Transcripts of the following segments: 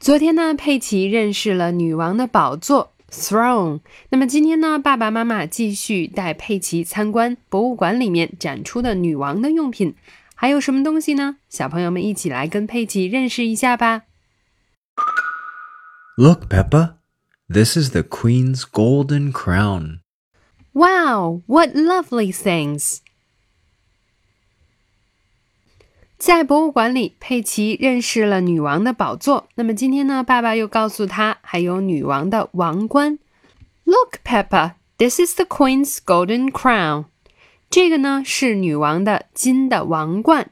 昨天呢，佩奇认识了女王的宝座 throne。那么今天呢，爸爸妈妈继续带佩奇参观博物馆里面展出的女王的用品，还有什么东西呢？小朋友们一起来跟佩奇认识一下吧。Look, Peppa, this is the Queen's golden crown. Wow, what lovely things! 在博物馆里，佩奇认识了女王的宝座。那么今天呢，爸爸又告诉他还有女王的王冠。Look, Peppa, this is the Queen's golden crown. 这个呢是女王的金的王冠。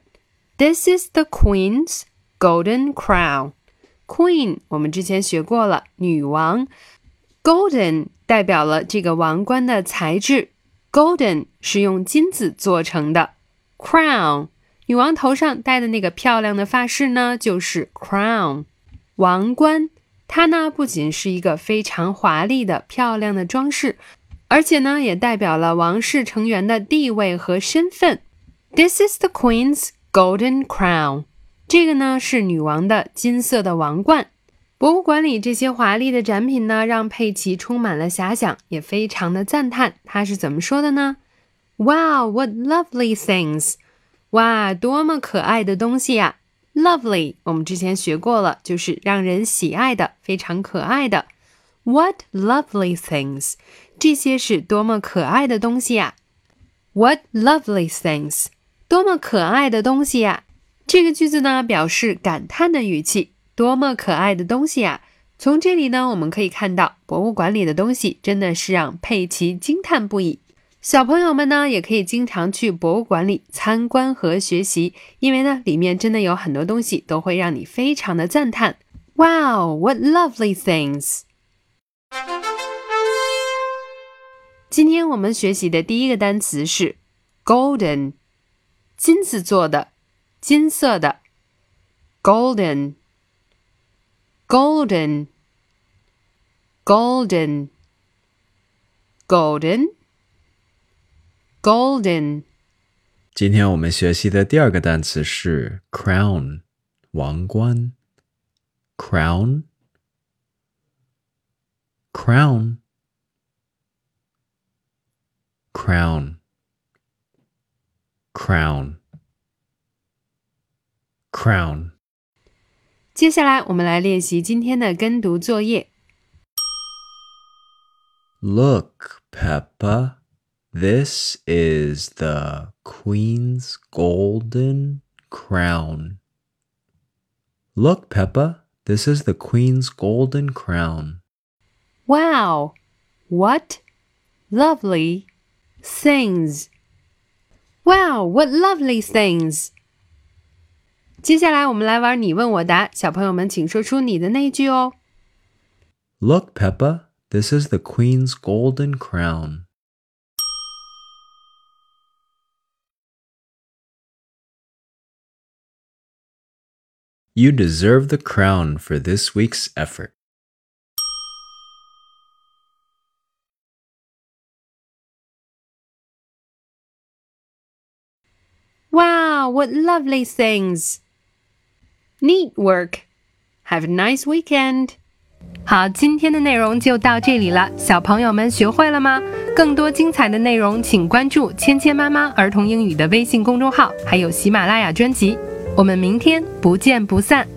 This is the Queen's golden crown. Queen 我们之前学过了，女王。Golden 代表了这个王冠的材质，Golden 是用金子做成的。Crown 女王头上戴的那个漂亮的发饰呢，就是 crown 王冠。它呢不仅是一个非常华丽的、漂亮的装饰，而且呢也代表了王室成员的地位和身份。This is the Queen's golden crown。这个呢是女王的金色的王冠。博物馆里这些华丽的展品呢，让佩奇充满了遐想，也非常的赞叹。他是怎么说的呢？Wow, what lovely things！哇，多么可爱的东西呀！Lovely，我们之前学过了，就是让人喜爱的，非常可爱的。What lovely things！这些是多么可爱的东西呀！What lovely things！多么可爱的东西呀！这个句子呢，表示感叹的语气。多么可爱的东西啊！从这里呢，我们可以看到博物馆里的东西真的是让佩奇惊叹不已。小朋友们呢，也可以经常去博物馆里参观和学习，因为呢，里面真的有很多东西都会让你非常的赞叹。Wow, what lovely things！今天我们学习的第一个单词是 golden，金子做的，金色的，golden。golden, golden, golden, golden。今天我们学习的第二个单词是 crown，王冠。crown, crown, crown, crown, crown。接下来，我们来练习今天的跟读作业。 Look, Peppa, this is the Queen's golden crown. Look, Peppa, this is the Queen's golden crown. Wow, what lovely things! Wow, what lovely things! 接下来我们来玩你问我答，小朋友们请说出你的那句哦。 Look, Peppa, this is the Queen's golden crown. You deserve the crown for this week's effort. Wow, what lovely things! Neat work. Have a nice weekend. 好，今天的内容就到这里了，小朋友们学会了吗？更多精彩的内容，请关注“芊芊妈妈儿童英语”的微信公众号，还有喜马拉雅专辑。 我们明天不见不散。